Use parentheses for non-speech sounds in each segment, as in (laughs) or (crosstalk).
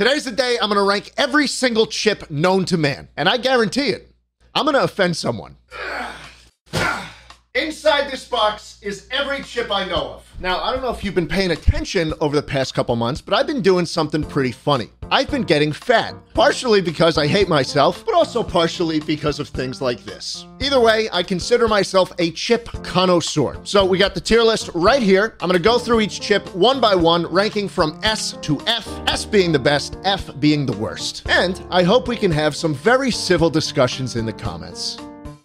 Today's the day I'm gonna rank every single chip known to man, and I guarantee it, I'm gonna offend someone. Inside this box is every chip I know of. Now, I don't know if you've been paying attention over the past couple months, but I've been doing something pretty funny. I've been getting fat, partially because I hate myself, but also partially because of things like this. Either way, I consider myself a chip connoisseur. So we got the tier list right here. I'm gonna go through each chip one by one, ranking from S to F, S being the best, F being the worst. And I hope we can have some very civil discussions in the comments.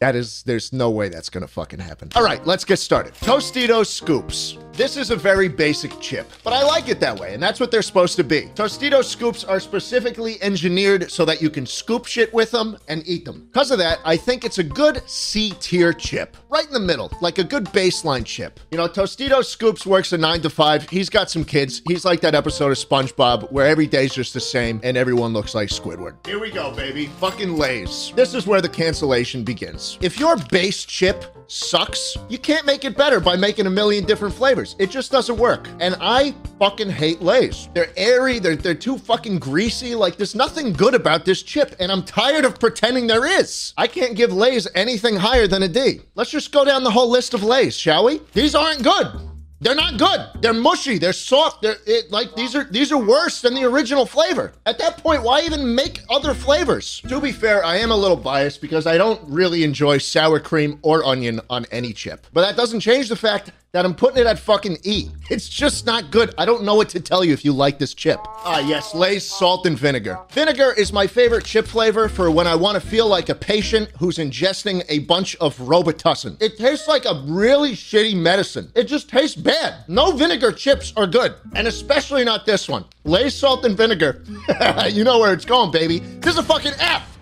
That is, there's no way that's gonna fucking happen. All right, let's get started. Tostitos Scoops. This is a very basic chip, but I like it that way, and that's what they're supposed to be. Tostitos Scoops are specifically engineered so that you can scoop shit with them and eat them. Because of that, I think it's a good C tier chip, right in the middle, like a good baseline chip. You know, Tostitos Scoops works a nine to five. He's got some kids. He's like that episode of SpongeBob where every day's just the same and everyone looks like Squidward. Here we go, baby. Fucking Lays. This is where the cancellation begins. If your base chip sucks, you can't make it better by making a million different flavors. It just doesn't work. And I fucking hate Lay's. They're airy, they're, they're too fucking greasy. Like, there's nothing good about this chip, and I'm tired of pretending there is. I can't give Lay's anything higher than a D. Let's just go down the whole list of Lay's, shall we? These aren't good. They're not good. They're mushy. They're soft. They're it, like these are these are worse than the original flavor. At that point, why even make other flavors? To be fair, I am a little biased because I don't really enjoy sour cream or onion on any chip. But that doesn't change the fact that I'm putting it at fucking E. It's just not good. I don't know what to tell you if you like this chip. Ah, yes, Lay's salt and vinegar. Vinegar is my favorite chip flavor for when I want to feel like a patient who's ingesting a bunch of Robitussin. It tastes like a really shitty medicine. It just tastes bad. No vinegar chips are good, and especially not this one. Lay's salt and vinegar. (laughs) you know where it's going, baby. This is a fucking F.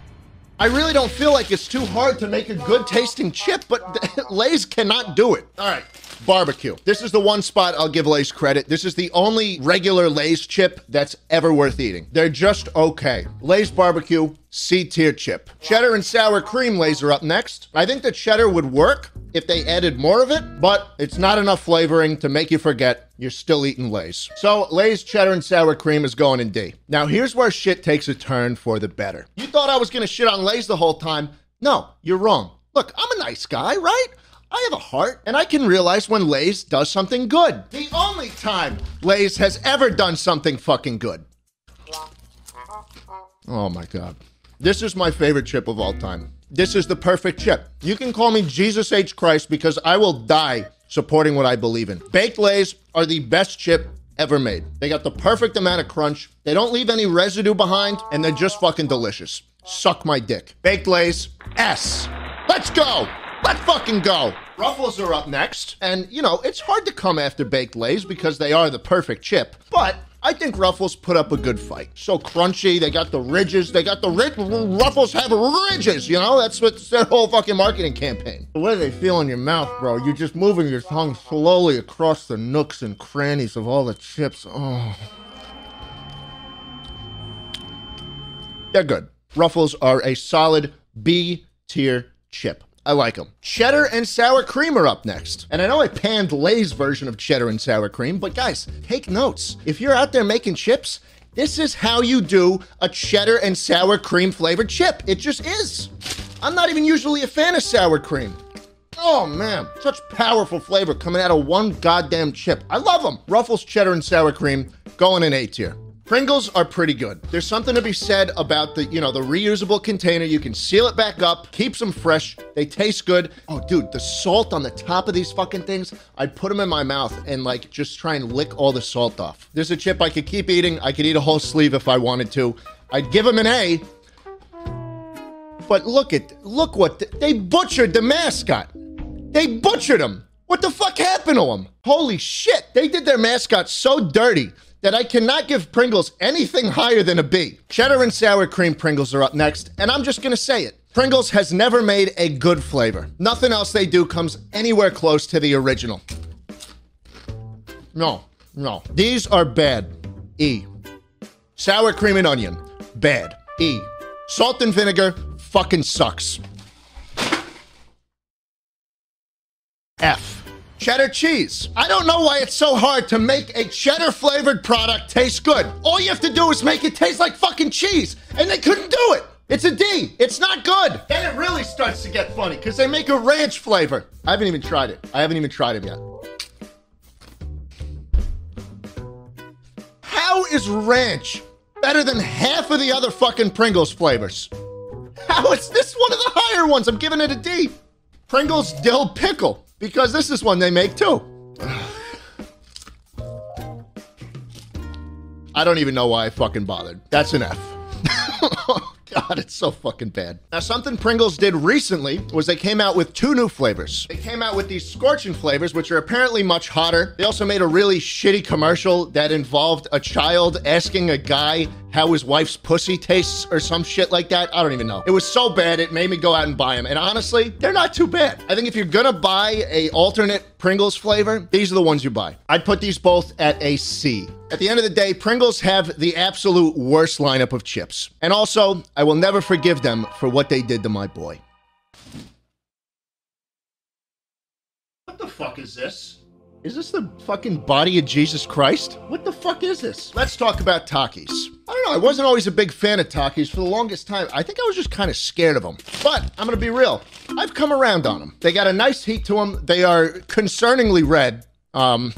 I really don't feel like it's too hard to make a good tasting chip, but (laughs) Lay's cannot do it. All right. Barbecue. This is the one spot I'll give Lay's credit. This is the only regular Lay's chip that's ever worth eating. They're just okay. Lay's barbecue, C tier chip. Cheddar and sour cream Lay's are up next. I think the cheddar would work if they added more of it, but it's not enough flavoring to make you forget you're still eating Lay's. So Lay's cheddar and sour cream is going in D. Now here's where shit takes a turn for the better. You thought I was gonna shit on Lay's the whole time. No, you're wrong. Look, I'm a nice guy, right? I have a heart, and I can realize when Lay's does something good. The only time Lay's has ever done something fucking good. Oh my god. This is my favorite chip of all time. This is the perfect chip. You can call me Jesus H. Christ because I will die supporting what I believe in. Baked Lays are the best chip ever made. They got the perfect amount of crunch. They don't leave any residue behind, and they're just fucking delicious. Suck my dick. Baked Lays, S. Let's go! Let's fucking go! Ruffles are up next, and you know, it's hard to come after Baked Lays because they are the perfect chip, but I think Ruffles put up a good fight. So crunchy, they got the ridges, they got the rid- Ruffles have ridges, you know? That's what's their whole fucking marketing campaign. The way they feel in your mouth, bro, you're just moving your tongue slowly across the nooks and crannies of all the chips. Oh. They're good. Ruffles are a solid B tier chip. I like them. Cheddar and sour cream are up next. And I know I panned Lay's version of cheddar and sour cream, but guys, take notes. If you're out there making chips, this is how you do a cheddar and sour cream flavored chip. It just is. I'm not even usually a fan of sour cream. Oh man, such powerful flavor coming out of one goddamn chip. I love them. Ruffles cheddar and sour cream going in A tier. Pringles are pretty good. There's something to be said about the, you know, the reusable container. You can seal it back up, keeps them fresh. They taste good. Oh, dude, the salt on the top of these fucking things, I'd put them in my mouth and like just try and lick all the salt off. There's a chip I could keep eating. I could eat a whole sleeve if I wanted to. I'd give them an A. But look at, look what, the, they butchered the mascot. They butchered him. What the fuck happened to him? Holy shit. They did their mascot so dirty that I cannot give Pringles anything higher than a B. Cheddar and sour cream Pringles are up next, and I'm just gonna say it. Pringles has never made a good flavor. Nothing else they do comes anywhere close to the original. No, no. These are bad. E. Sour cream and onion. Bad. E. Salt and vinegar fucking sucks. F. cheddar cheese. I don't know why it's so hard to make a cheddar flavored product taste good. All you have to do is make it taste like fucking cheese, and they couldn't do it. It's a D. It's not good. Then it really starts to get funny because they make a ranch flavor. I haven't even tried it. I haven't even tried it yet. How is ranch better than half of the other fucking Pringles flavors? How is this one of the higher ones? I'm giving it a D. Pringles dill pickle because this is one they make too. (sighs) I don't even know why I fucking bothered. That's an F. (laughs) God, it's so fucking bad. Now, something Pringles did recently was they came out with two new flavors. They came out with these scorching flavors, which are apparently much hotter. They also made a really shitty commercial that involved a child asking a guy how his wife's pussy tastes or some shit like that. I don't even know. It was so bad it made me go out and buy them. And honestly, they're not too bad. I think if you're gonna buy a alternate Pringles flavor, these are the ones you buy. I'd put these both at a C. At the end of the day, Pringles have the absolute worst lineup of chips. And also, I will never forgive them for what they did to my boy. What the fuck is this? Is this the fucking body of Jesus Christ? What the fuck is this? Let's talk about Takis. I don't know. I wasn't always a big fan of Takis for the longest time. I think I was just kind of scared of them. But I'm to be real. I've come around on them. They got a nice heat to them. They are concerningly red. Um,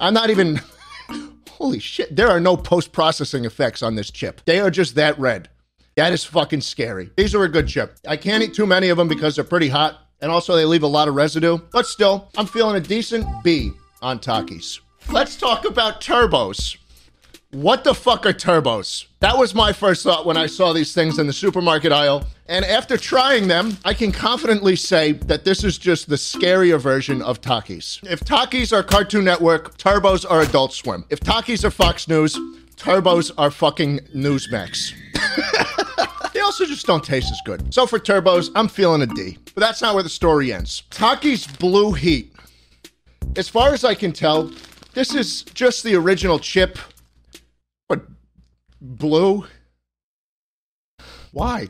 I'm not even. (laughs) Holy shit. There are no post processing effects on this chip. They are just that red. That is fucking scary. These are a good chip. I can't eat too many of them because they're pretty hot and also they leave a lot of residue. But still, I'm feeling a decent B on Takis. Let's talk about turbos. What the fuck are turbos? That was my first thought when I saw these things in the supermarket aisle. And after trying them, I can confidently say that this is just the scarier version of Takis. If Takis are Cartoon Network, turbos are Adult Swim. If Takis are Fox News, turbos are fucking Newsmax. (laughs) Also just don't taste as good. So for turbos, I'm feeling a D. But that's not where the story ends. Takis Blue Heat. As far as I can tell, this is just the original chip. But blue? Why?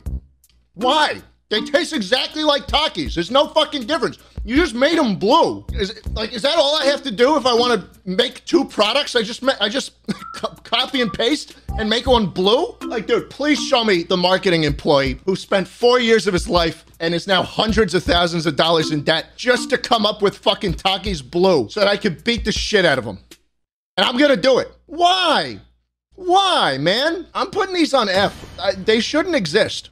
Why? They taste exactly like Takis. There's no fucking difference. You just made them blue. Is it, like is that all I have to do if I want to make two products? I just I just (laughs) copy and paste and make one blue? Like dude, please show me the marketing employee who spent 4 years of his life and is now hundreds of thousands of dollars in debt just to come up with fucking Takis blue so that I could beat the shit out of him. And I'm going to do it. Why? Why, man? I'm putting these on F. I, they shouldn't exist.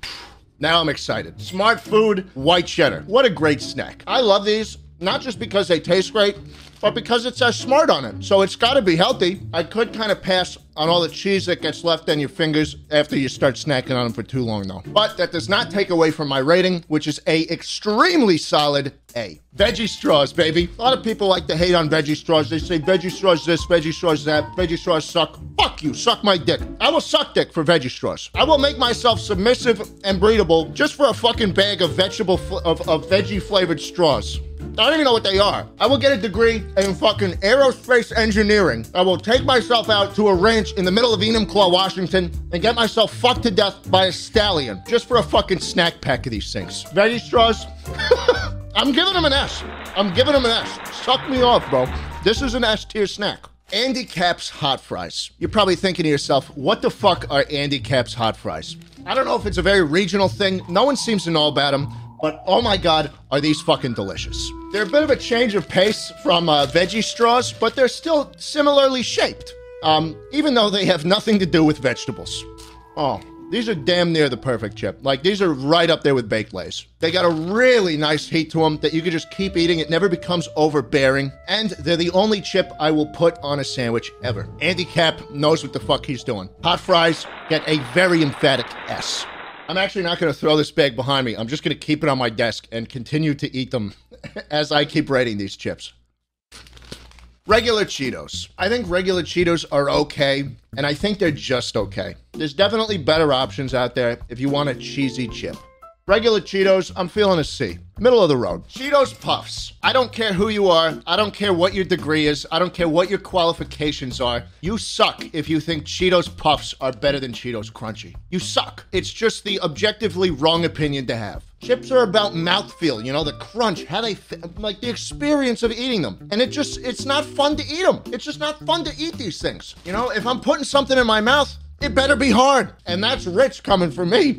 Now I'm excited. Smart Food White Cheddar. What a great snack. I love these, not just because they taste great, but because it says smart on it. So it's got to be healthy. I could kind of pass on all the cheese that gets left on your fingers after you start snacking on them for too long, though. But that does not take away from my rating, which is a extremely solid A. Veggie straws, baby. A lot of people like to hate on veggie straws. They say veggie straws this, veggie straws that, veggie straws suck. Fuck you, suck my dick. I will suck dick for veggie straws. I will make myself submissive and breedable just for a fucking bag of vegetable of, of veggie flavored straws. I don't even know what they are. I will get a degree in fucking aerospace engineering. I will take myself out to a ranch in the middle of Enumclaw, Washington, and get myself fucked to death by a stallion just for a fucking snack pack of these things. Veggie straws? (laughs) I'm giving them an S. I'm giving them an S. Suck me off, bro. This is an S tier snack. Andy Capp's hot fries. You're probably thinking to yourself, what the fuck are Andy Capp's hot fries? I don't know if it's a very regional thing. No one seems to know about them. But oh my god, are these fucking delicious. They're a bit of a change of pace from uh, veggie straws, but they're still similarly shaped, um, even though they have nothing to do with vegetables. Oh, these are damn near the perfect chip. Like, these are right up there with baked lays. They got a really nice heat to them that you can just keep eating. It never becomes overbearing. And they're the only chip I will put on a sandwich ever. Andy Capp knows what the fuck he's doing. Hot fries get a very emphatic S. I'm actually not going to throw this bag behind me. I'm just going to keep it on my desk and continue to eat them (laughs) as I keep rating these chips. Regular Cheetos. I think regular Cheetos are okay, and I think they're just okay. There's definitely better options out there if you want a cheesy chip. Regular Cheetos, I'm feeling a C. Middle of the road. Cheetos Puffs. I don't care who you are. I don't care what your degree is. I don't care what your qualifications are. You suck if you think Cheetos Puffs are better than Cheetos Crunchy. You suck. It's just the objectively wrong opinion to have. Chips are about mouthfeel, you know, the crunch, how they like the experience of eating them. And it just it's not fun to eat them. It's just not fun to eat these things. You know, if I'm putting something in my mouth, it better be hard. And that's rich coming from me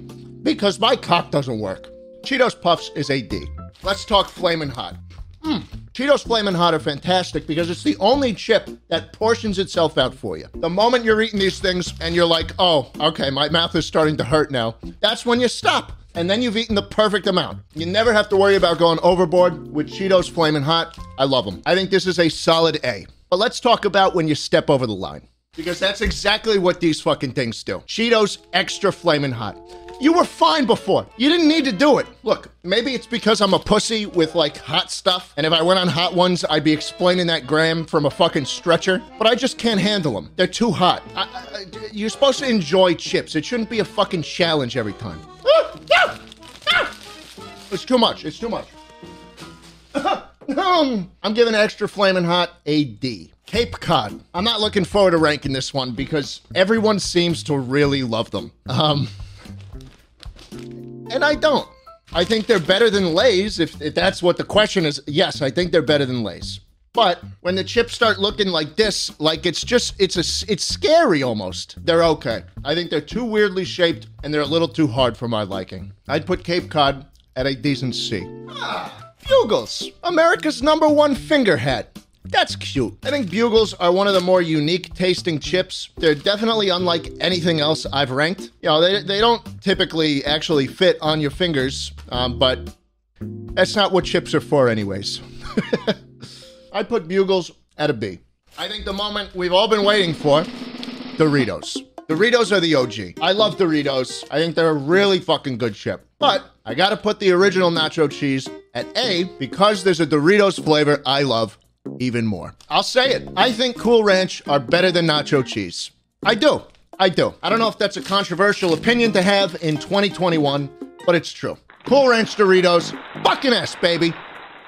because my cock doesn't work. Cheetos Puffs is a D. Let's talk Flamin' Hot. Mm. Cheetos Flamin' Hot are fantastic because it's the only chip that portions itself out for you. The moment you're eating these things and you're like, oh, okay, my mouth is starting to hurt now, that's when you stop. And then you've eaten the perfect amount. You never have to worry about going overboard with Cheetos Flamin' Hot. I love them. I think this is a solid A. But let's talk about when you step over the line. Because that's exactly what these fucking things do. Cheetos extra flaming hot. You were fine before. You didn't need to do it. Look, maybe it's because I'm a pussy with like hot stuff, and if I went on hot ones, I'd be explaining that gram from a fucking stretcher. But I just can't handle them. They're too hot. I, I, you're supposed to enjoy chips. It shouldn't be a fucking challenge every time. It's too much. It's too much. (laughs) I'm giving extra flaming hot a D. Cape Cod. I'm not looking forward to ranking this one because everyone seems to really love them. Um, and I don't. I think they're better than Lay's. If, if that's what the question is, yes, I think they're better than Lay's. But when the chips start looking like this, like it's just it's a it's scary almost. They're okay. I think they're too weirdly shaped and they're a little too hard for my liking. I'd put Cape Cod at a decent C. Ah, Bugles, America's number one finger hat. That's cute. I think Bugles are one of the more unique tasting chips. They're definitely unlike anything else I've ranked. You know, they, they don't typically actually fit on your fingers, um, but that's not what chips are for, anyways. (laughs) I'd put Bugles at a B. I think the moment we've all been waiting for Doritos. Doritos are the OG. I love Doritos. I think they're a really fucking good chip. But I gotta put the original nacho cheese at A because there's a Doritos flavor I love even more. I'll say it. I think Cool Ranch are better than nacho cheese. I do. I do. I don't know if that's a controversial opinion to have in 2021, but it's true. Cool Ranch Doritos, fucking ass, baby.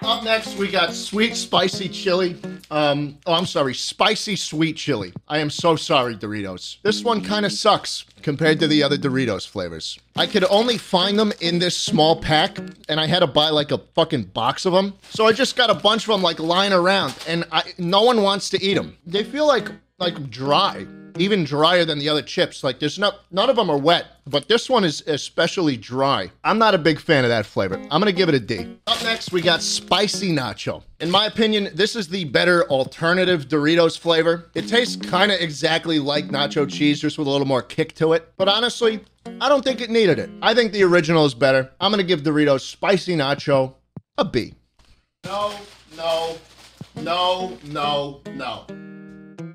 Up next, we got sweet spicy chili. Um, oh, I'm sorry, spicy sweet chili. I am so sorry, Doritos. This one kind of sucks compared to the other Doritos flavors. I could only find them in this small pack, and I had to buy like a fucking box of them. So I just got a bunch of them like lying around, and I, no one wants to eat them. They feel like like dry Mm-hmm. even drier than the other chips. Like there's no none of them are wet, but this one is especially dry. I'm not a big fan of that flavor. I'm gonna give it a D. Up next, we got spicy nacho. In my opinion, this is the better alternative Doritos flavor. It tastes kind of exactly like nacho cheese, just with a little more kick to it. But honestly, I don't think it needed it. I think the original is better. I'm gonna give Doritos spicy nacho a B. No, no, no, no, no,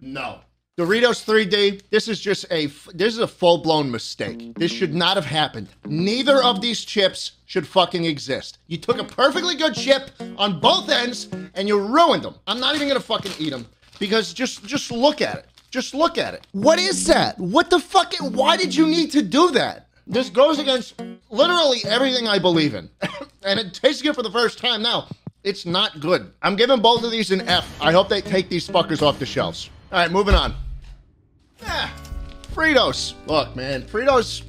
no. Doritos 3D, this is just a this is a full-blown mistake. This mm-hmm. should not have happened. Neither of these chips should fucking exist. You took a perfectly good chip on both ends and you ruined them. I'm not even going to fucking eat them because just just look at it. Just look at it. What is that? What the fuck? Why did you need to do that? This goes against literally everything I believe in. (coughs) and it tastes good for the first time now. It's not good. I'm giving both of these an F. I hope they take these fuckers off the shelves. All right, moving on. Yeah, Fritos. Look, man, Fritos,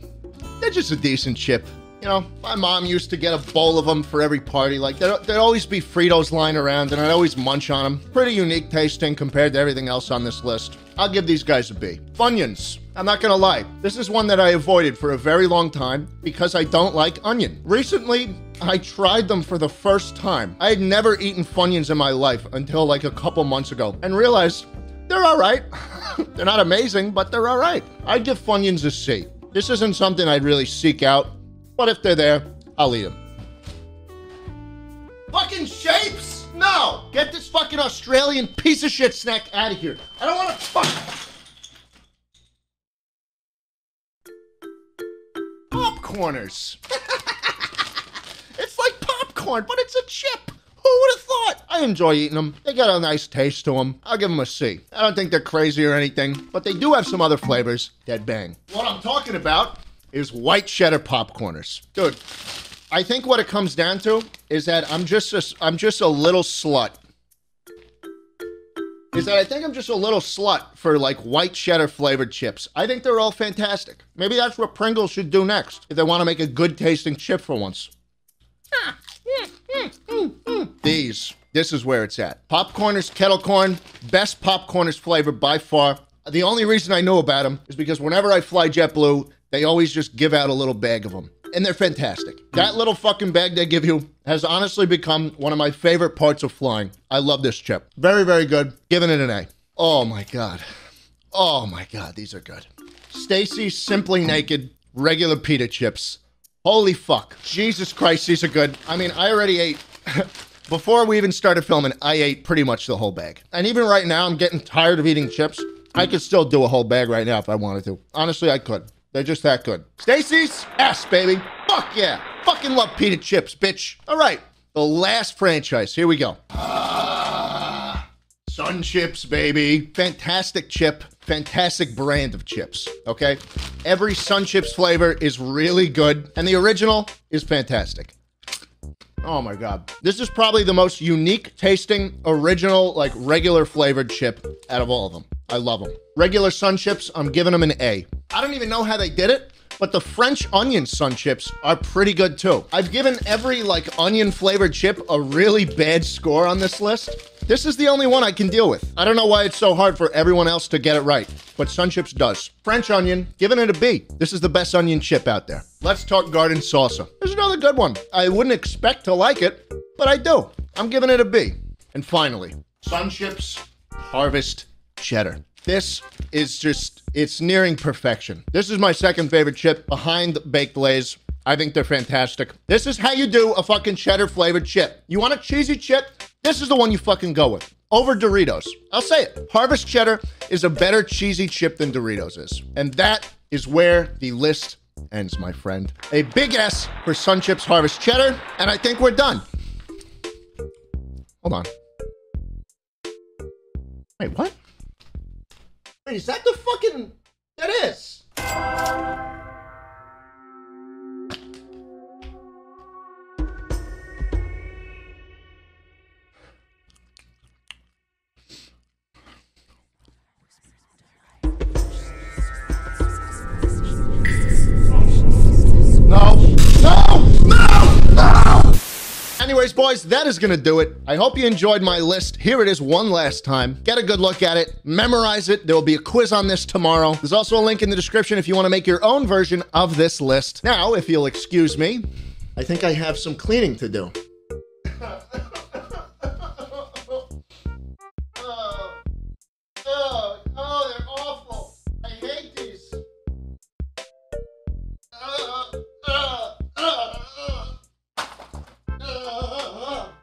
they're just a decent chip. You know, my mom used to get a bowl of them for every party. Like, there'd, there'd always be Fritos lying around, and I'd always munch on them. Pretty unique tasting compared to everything else on this list. I'll give these guys a B. Funyuns. I'm not gonna lie, this is one that I avoided for a very long time because I don't like onion. Recently, I tried them for the first time. I had never eaten Funyuns in my life until like a couple months ago and realized they're all right. (laughs) they're not amazing, but they're all right. I'd give Funyuns a C. This isn't something I'd really seek out, but if they're there, I'll eat them. Fucking shapes? No! Get this fucking Australian piece of shit snack out of here. I don't want to fuck. Popcorners. (laughs) it's like popcorn, but it's a chip. Who would have thought? I enjoy eating them. They got a nice taste to them. I'll give them a C. I don't think they're crazy or anything, but they do have some other flavors that bang. What I'm talking about is white cheddar popcorners. Dude, I think what it comes down to is that I'm just a, I'm just a little slut. Is that I think I'm just a little slut for like white cheddar flavored chips. I think they're all fantastic. Maybe that's what Pringles should do next if they want to make a good tasting chip for once. Hmm. These. This is where it's at. Popcorners kettle corn, best popcorners flavor by far. The only reason I know about them is because whenever I fly JetBlue, they always just give out a little bag of them. And they're fantastic. That little fucking bag they give you has honestly become one of my favorite parts of flying. I love this chip. Very, very good. Giving it an A. Oh my God. Oh my God, these are good. Stacy Simply Naked regular pita chips. Holy fuck. Jesus Christ, these are good. I mean, I already ate. (laughs) Before we even started filming, I ate pretty much the whole bag. And even right now, I'm getting tired of eating chips. I could still do a whole bag right now if I wanted to. Honestly, I could. They're just that good. Stacy's S, baby. Fuck yeah. Fucking love pita chips, bitch. All right. The last franchise. Here we go. Ah, Sun Chips, baby. Fantastic chip. Fantastic brand of chips. Okay. Every Sun Chips flavor is really good, and the original is fantastic. Oh my god. This is probably the most unique tasting, original, like regular flavored chip out of all of them. I love them. Regular Sun Chips, I'm giving them an A. I don't even know how they did it, but the French onion Sun Chips are pretty good too. I've given every like onion flavored chip a really bad score on this list. This is the only one I can deal with. I don't know why it's so hard for everyone else to get it right, but Sun Chips does. French onion, giving it a B. This is the best onion chip out there. Let's talk garden salsa. There's another good one. I wouldn't expect to like it, but I do. I'm giving it a B. And finally, Sun Chips Harvest Cheddar. This is just, it's nearing perfection. This is my second favorite chip behind Baked Lays. I think they're fantastic. This is how you do a fucking cheddar flavored chip. You want a cheesy chip? This is the one you fucking go with. Over Doritos. I'll say it. Harvest Cheddar is a better cheesy chip than Doritos is. And that is where the list ends, my friend. A big S for Sun Chips Harvest Cheddar. And I think we're done. Hold on. Wait, what? Wait, is that the fucking. That is. Boys, that is gonna do it. I hope you enjoyed my list. Here it is one last time. Get a good look at it, memorize it. There will be a quiz on this tomorrow. There's also a link in the description if you want to make your own version of this list. Now, if you'll excuse me, I think I have some cleaning to do. (laughs)